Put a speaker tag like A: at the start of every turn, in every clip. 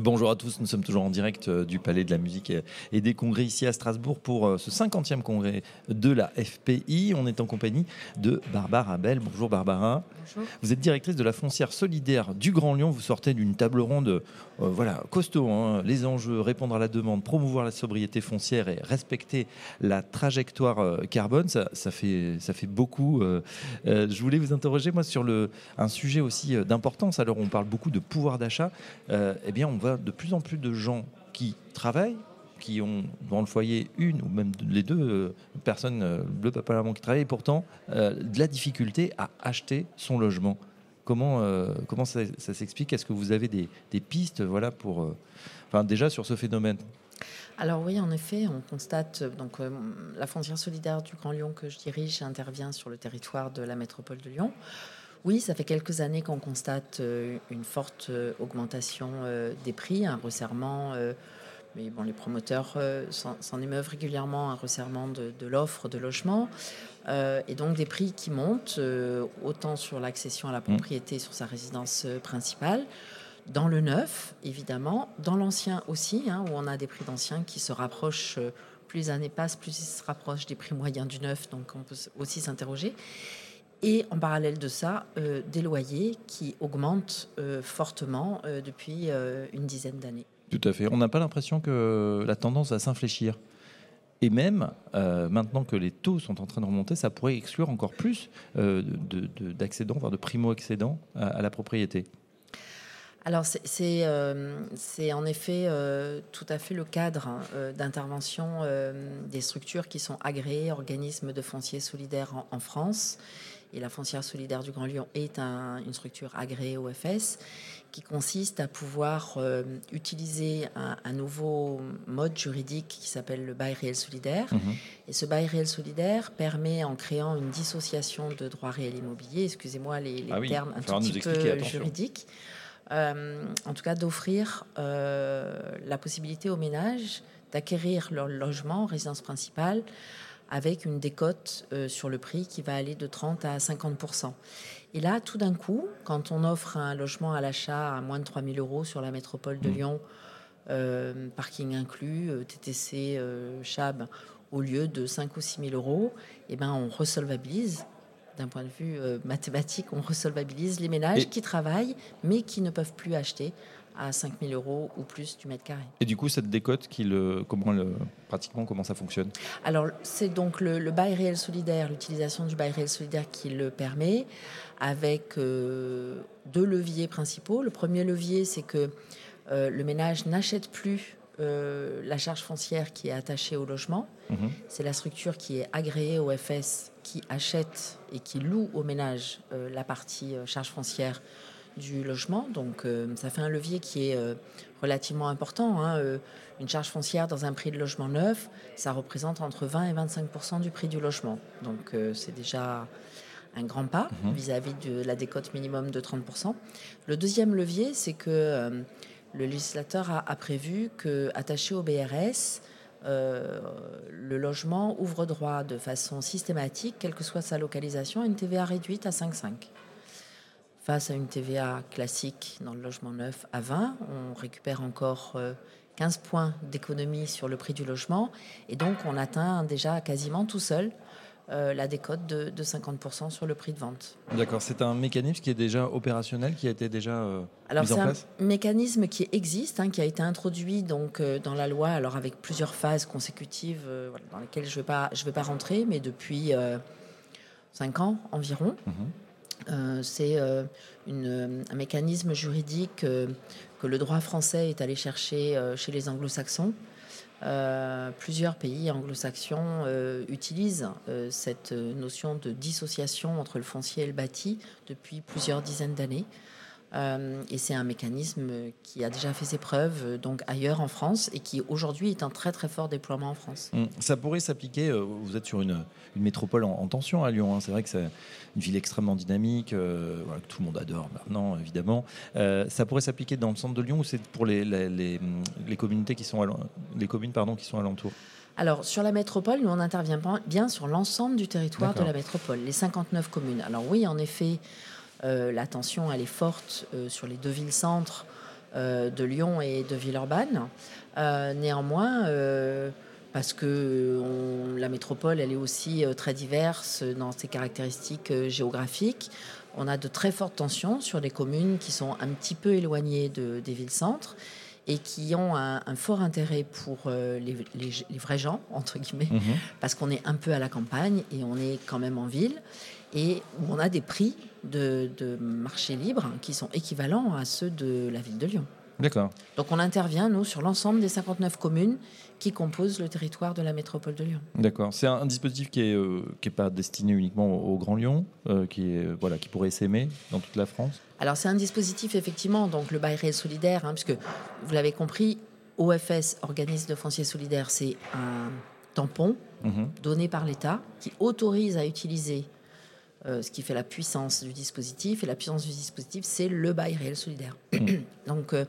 A: Bonjour à tous, nous sommes toujours en direct euh, du Palais de la Musique et des Congrès ici à Strasbourg pour euh, ce 50e congrès de la FPI. On est en compagnie de Barbara Bell. Bonjour Barbara.
B: Bonjour.
A: Vous êtes directrice de la foncière solidaire du Grand Lyon. Vous sortez d'une table ronde euh, voilà, costaud. hein. Les enjeux, répondre à la demande, promouvoir la sobriété foncière et respecter la trajectoire carbone. Ça, ça fait, ça fait beaucoup. euh. Euh, je voulais vous interroger moi sur le, un sujet aussi d'importance. Alors on parle beaucoup de pouvoir d'achat. Eh bien on de plus en plus de gens qui travaillent qui ont dans le foyer une ou même les deux euh, personnes, le papa et la qui travaillent, et pourtant euh, de la difficulté à acheter son logement. Comment, euh, comment ça, s'explique? Est-ce que vous avez des, pistes voilà, pour, enfin, déjà sur ce phénomène?
B: Alors oui, en effet, on constate donc la foncière solidaire du Grand Lyon que je dirige intervient sur le territoire de la métropole de Lyon. Oui, ça fait quelques années qu'on constate euh, une forte euh, augmentation euh, des prix, un resserrement. euh, mais bon, les promoteurs s'en émeuvent régulièrement, un resserrement de, de l'offre de logement. Euh, et donc des prix qui montent, euh, autant sur l'accession à la propriété sur sa résidence principale, dans le neuf, évidemment, dans l'ancien aussi, hein, où on a des prix d'anciens qui se rapprochent, euh, plus les années passent, plus ils se rapprochent des prix moyens du neuf, donc on peut aussi s'interroger. Et en parallèle de ça, euh, des loyers qui augmentent euh, fortement euh, depuis une dizaine d'années.
A: Tout à fait. On n'a pas l'impression que la tendance va s'infléchir. Et même, maintenant que les taux sont en train de remonter, ça pourrait exclure encore plus d'accédants, voire de primo-accédants à, à la propriété.
B: Alors c'est- euh, en effet euh, tout à fait le cadre hein, d'intervention euh, des structures qui sont agréées organismes de foncier solidaire en, en France. Et la foncière solidaire du Grand Lyon est un- une structure agréée OFS qui consiste à pouvoir euh, utiliser un, un nouveau mode juridique qui s'appelle le bail réel solidaire. Et ce bail réel solidaire permet, en créant une dissociation de droit réel immobilier, excusez-moi les, les
A: Ah oui,
B: termes un tout petit peu
A: attention.
B: juridiques, euh, en tout cas d'offrir euh, la possibilité aux ménages d'acquérir leur logement, résidence principale, avec une décote euh, sur le prix qui va aller de 30 à 50 Et là, tout d'un coup, quand on offre un logement à l'achat à moins de 3 000 euros sur la métropole de Lyon, euh, parking inclus, euh, TTC, euh, CHAB, au lieu de 5 ou 6 000 euros, eh ben, on resolvabilise. D'un point de vue euh, mathématique, on resolvabilise les ménages
A: Et-
B: qui travaillent, mais qui ne peuvent plus acheter à 5 000 euros ou plus du mètre carré.
A: Et du coup, cette décote, qui le, comment le, pratiquement, comment ça fonctionne?
B: Alors, c'est donc le, le bail réel solidaire, l'utilisation du bail réel solidaire qui le permet, avec euh, deux leviers principaux. Le premier levier, c'est que euh, le ménage n'achète plus euh, la charge foncière qui est attachée au logement.
A: Mhm.
B: C'est la structure qui est agréée au FS qui achète et qui loue au ménage euh, la partie euh, charge foncière du logement. Donc euh, ça fait un levier qui est euh, relativement important. hein. Euh, une charge foncière dans un prix de logement neuf, ça représente entre 20 et 25 du prix du logement. Donc c'est déjà un grand pas vis-à-vis de la décote minimum de 30 Le deuxième levier, c'est que le législateur a, a prévu que attaché au BRS, euh, le logement ouvre droit de façon systématique, quelle que soit sa localisation, à une TVA réduite à 5,5. Face à une TVA classique dans le logement neuf à 20, on récupère encore euh, 15 points d'économie sur le prix du logement et donc on atteint déjà quasiment tout seul euh, la décote de, de 50% sur le prix de vente.
A: D'accord, c'est un mécanisme qui est déjà opérationnel, qui a été déjà euh,
B: Alors
A: mis en
B: c'est un mécanisme qui existe, hein, qui a été introduit donc euh, dans la loi, alors avec plusieurs phases consécutives euh, dans lesquelles je ne vais, pas- je vais pas rentrer, mais depuis euh, cinq ans environ. Euh, c'est euh, une- un mécanisme juridique euh, que le droit français est allé chercher euh, chez les anglo-saxons. Euh, plusieurs pays anglo-saxons euh, utilisent euh, cette euh, notion de dissociation entre le foncier et le bâti depuis plusieurs dizaines d'années. Euh, et c'est un mécanisme qui a déjà fait ses preuves euh, donc ailleurs en France et qui aujourd'hui est un très très fort déploiement en France.
A: Hum, ça pourrait s'appliquer, euh, vous êtes sur une, une métropole en, tension à Lyon, hein. c'est vrai que c'est une ville extrêmement dynamique, que tout le monde adore maintenant évidemment. ça pourrait s'appliquer dans le centre de Lyon ou c'est pour les, les, les, communautés qui sont les communes pardon, qui sont alentours?
B: Alors, sur la métropole, nous, on intervient bien sur l'ensemble du territoire de la métropole, les 59 communes. Alors oui, en effet, la tension, elle est forte euh, sur les deux villes-centres euh, de Lyon et de Villeurbanne. néanmoins, parce que la métropole, elle est aussi très diverse dans ses caractéristiques géographiques. On a de très fortes tensions sur les communes qui sont un petit peu éloignées des villes-centres et qui ont un, fort intérêt pour les, vrais gens, entre guillemets, mhm. parce qu'on est un peu à la campagne et on est quand même en ville et où on a des prix de, marché libre qui sont équivalents à ceux de la ville de Lyon.
A: D'accord.
B: Donc on intervient, nous, sur l'ensemble des 59 communes qui composent le territoire de la métropole de Lyon.
A: D'accord. C'est un, dispositif qui n'est euh, qui est pas destiné uniquement au, Grand Lyon, euh, qui, est, voilà, qui pourrait s'aimer dans toute la France?
B: Alors c'est un dispositif, effectivement, donc le bail réel solidaire, hein, puisque vous l'avez compris, OFS, Organisme de foncier solidaire, c'est un tampon mhm. donné par l'État qui autorise à utiliser euh, ce qui fait la puissance du dispositif. Et la puissance du dispositif, c'est le bail réel solidaire. donc, euh,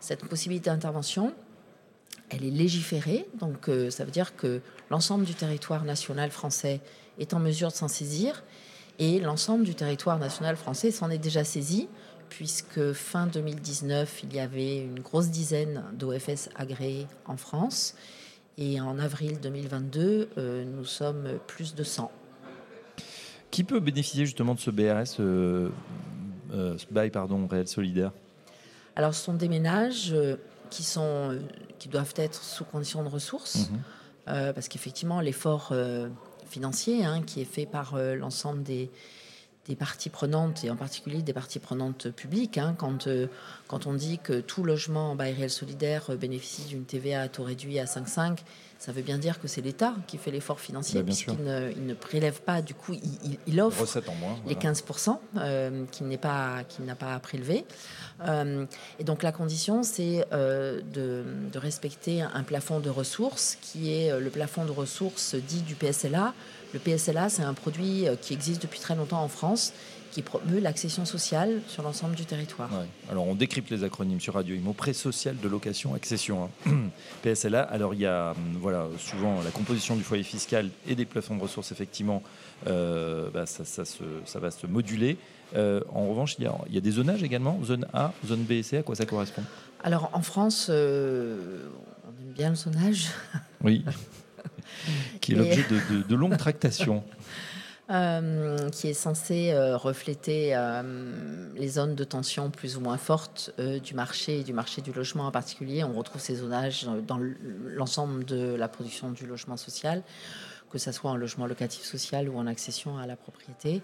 B: cette possibilité d'intervention, elle est légiférée. Donc, euh, ça veut dire que l'ensemble du territoire national français est en mesure de s'en saisir. Et l'ensemble du territoire national français s'en est déjà saisi, puisque fin 2019, il y avait une grosse dizaine d'OFS agréés en France. Et en avril 2022, nous sommes plus de 100.
A: Qui peut bénéficier justement de ce BRS, euh, euh, ce bail pardon, réel solidaire
B: Alors, ce sont des ménages euh, qui, sont, qui doivent être sous condition de ressources, mhm. parce qu'effectivement, l'effort financier hein, qui est fait par l'ensemble des, des parties prenantes, et en particulier des parties prenantes publiques, hein, quand, quand on dit que tout logement en bail réel solidaire bénéficie d'une TVA à taux réduit à 5,5, ça veut bien dire que c'est l'État qui fait l'effort financier, bah, puisqu'il ne, il ne, prélève pas, du coup, il, offre les 15% euh, qu'il n'est pas, qu'il n'a pas à prélever. Euh, et donc la condition, c'est euh, de, de, respecter un plafond de ressources, qui est le plafond de ressources dit du PSLA. Le PSLA, c'est un produit qui existe depuis très longtemps en France qui promeut l'accession sociale sur l'ensemble du territoire.
A: Alors on décrypte les acronymes sur Radio Imo, prêt social de location accession. Hein. PSLA, alors il y a hum, voilà, souvent la composition du foyer fiscal et des plafonds de ressources, effectivement, euh, bah, ça, ça, va se moduler. Euh, en revanche, il y, a, il y, a, des zonages également, zone A, zone B et C, à quoi ça correspond?
B: Alors en France, euh, on aime bien le zonage.
A: Oui, qui est l'objet de, de longues tractations.
B: Euh, qui est censé euh, refléter euh, les zones de tension plus ou moins fortes du marché et du marché du logement en particulier. On retrouve ces zonages dans l'ensemble de la production du logement social que ce soit en logement locatif social ou en accession à la propriété,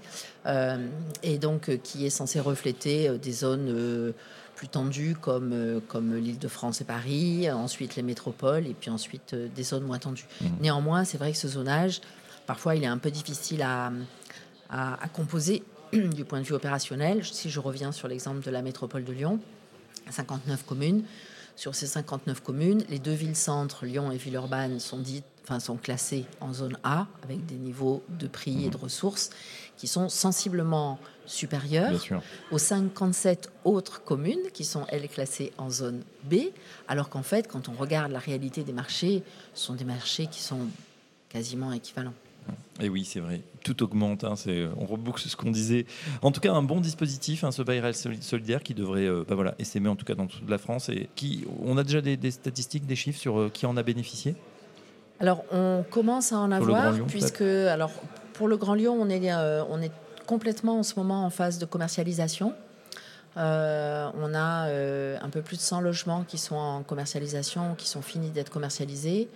B: et donc qui est censé refléter des zones plus tendues comme, comme l'Île-de-France et Paris, ensuite les métropoles, et puis ensuite des zones moins tendues. Mmh. Néanmoins, c'est vrai que ce zonage Parfois, il est un peu difficile à, composer du point de vue opérationnel. Si je reviens sur l'exemple de la métropole de Lyon, 59 communes. Sur ces 59 communes, les deux villes-centres, Lyon et Villeurbanne, sont, dites, enfin, sont classées en zone A, avec des niveaux de prix et de ressources qui sont sensiblement supérieurs aux 57 autres communes qui sont, elles, classées en zone B, alors qu'en fait, quand on regarde la réalité des marchés, ce sont des marchés qui sont quasiment équivalents.
A: Et oui, c'est vrai, tout augmente. Hein, on reboucle ce qu'on disait. En tout cas, un bon dispositif, hein, ce bail solidaire qui devrait euh, bah voilà, essaimer en tout cas dans toute la France. Et qui, on a déjà des, statistiques, des chiffres sur euh, qui en a bénéficié?
B: Alors, on commence à en avoir, puisque alors, pour le Grand Lyon, on est, euh, on est complètement en ce moment en phase de commercialisation. on a un peu plus de 100 logements qui sont en commercialisation, qui sont finis d'être commercialisés.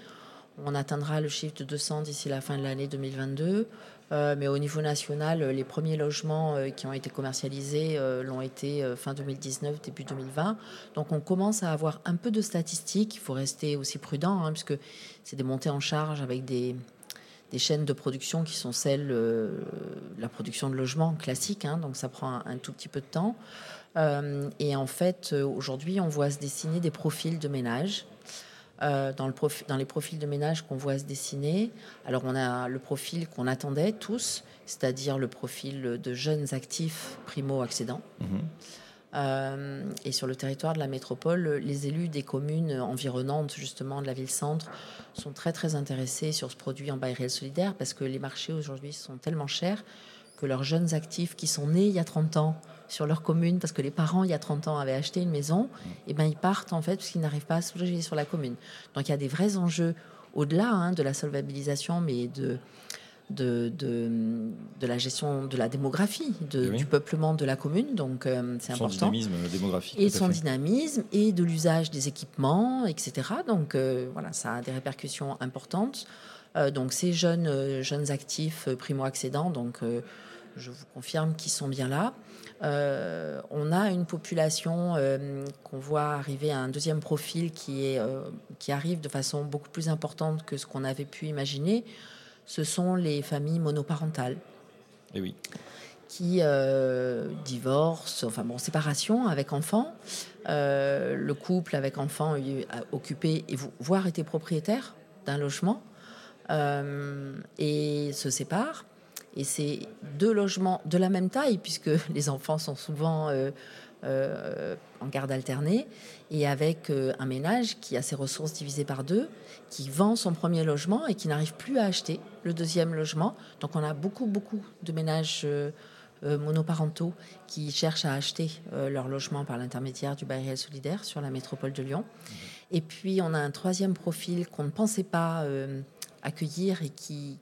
B: On atteindra le chiffre de 200 d'ici la fin de l'année 2022. Euh, mais au niveau national, les premiers logements euh, qui ont été commercialisés euh, l'ont été fin 2019, début 2020. Donc on commence à avoir un peu de statistiques. Il faut rester aussi prudent, hein, puisque c'est des montées en charge avec des, des chaînes de production qui sont celles, euh, la production de logements classique, hein, donc ça prend un, tout petit peu de temps. Euh, et en fait, euh, aujourd'hui, on voit se dessiner des profils de dans, le dans les profils de ménage qu'on voit se dessiner, alors on a le profil qu'on attendait tous, c'est-à-dire le profil de jeunes actifs primo-accédants. Mhm. Euh, et sur le territoire de la métropole, les élus des communes environnantes, justement, de la ville-centre, sont très, très intéressés sur ce produit en bail réel solidaire parce que les marchés aujourd'hui sont tellement chers que leurs jeunes actifs qui sont nés il y a 30 ans sur leur commune, parce que les parents, il y a 30 ans, avaient acheté une maison, et ben ils partent en fait parce qu'ils n'arrivent pas à se loger sur la commune. Donc il y a des vrais enjeux au-delà hein, de la solvabilisation, mais de de, de, la gestion de la démographie, de, du peuplement de la commune. Donc, euh, c'est important.
A: Son dynamisme démographique.
B: Et son dynamisme et de l'usage des équipements, etc. Donc, euh, voilà, ça a des répercussions importantes. Euh, donc, ces jeunes, jeunes actifs primo-accédants, donc, je vous confirme qu'ils sont bien là. on a une population qu'on voit arriver à un deuxième profil qui, est, qui arrive de façon beaucoup plus importante que ce qu'on avait pu imaginer ce sont les familles monoparentales.
A: Et eh oui.
B: Qui euh, divorcent, enfin bon, séparation avec enfants. Euh, le couple avec enfants occupé, et voire été propriétaire d'un logement euh, et se séparent. Et c'est deux logements de la même taille, puisque les enfants sont souvent euh, en garde alternée et avec euh, un ménage qui a ses ressources divisées par deux, qui vend son premier logement et qui n'arrive plus à acheter le deuxième logement. Donc on a beaucoup, beaucoup de ménages euh, monoparentaux qui cherchent à acheter leur logement par l'intermédiaire du bail réel solidaire sur la métropole de Lyon. Et puis on a un troisième profil qu'on ne pensait pas accueillir et qui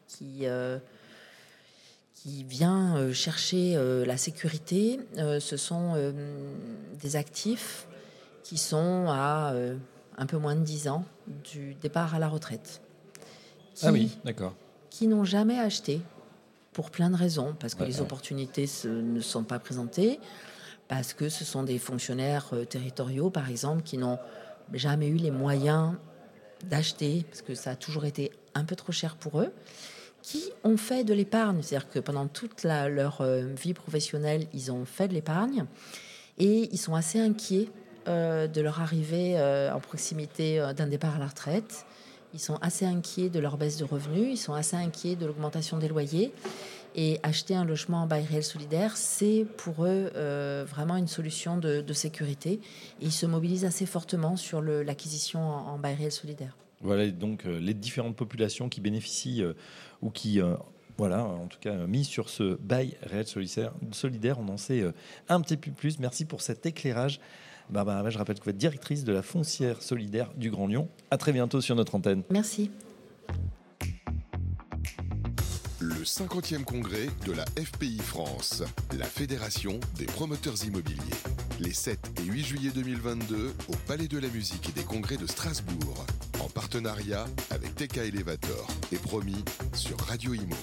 B: qui vient euh, chercher euh, la sécurité, euh, ce sont des actifs qui sont à un peu moins de 10 ans du départ à la retraite.
A: ah oui, d'accord.
B: Qui n'ont jamais acheté pour plein de raisons, parce que les opportunités ne sont pas présentées, parce que ce sont des fonctionnaires territoriaux, par exemple, qui n'ont jamais eu les moyens d'acheter, parce que ça a toujours été un peu trop cher pour eux qui ont fait de l'épargne. C'est-à-dire que pendant toute leur euh, vie professionnelle, ils ont fait de l'épargne et ils sont assez inquiets euh, de leur arrivée euh, en proximité d'un départ à la retraite. Ils sont assez inquiets de leur baisse de revenus, ils sont assez inquiets de l'augmentation des loyers. Et acheter un logement en bail réel solidaire, c'est pour eux vraiment une solution de, sécurité. Et ils se mobilisent assez fortement sur l'acquisition en, en bail réel solidaire.
A: Voilà donc les différentes populations qui bénéficient ou qui euh, voilà, en tout cas, mis sur ce bail réel solidaire. On en sait euh, un petit peu plus. Merci pour cet éclairage. Barbara, je rappelle que vous êtes directrice de la foncière solidaire du Grand Lyon. À très bientôt sur notre antenne.
B: Merci.
C: Le 50e congrès de la FPI France, la Fédération des promoteurs immobiliers. Les 7 et 8 juillet 2022 au Palais de la Musique et des Congrès de Strasbourg en partenariat avec TK Elevator et promis sur Radio Imo.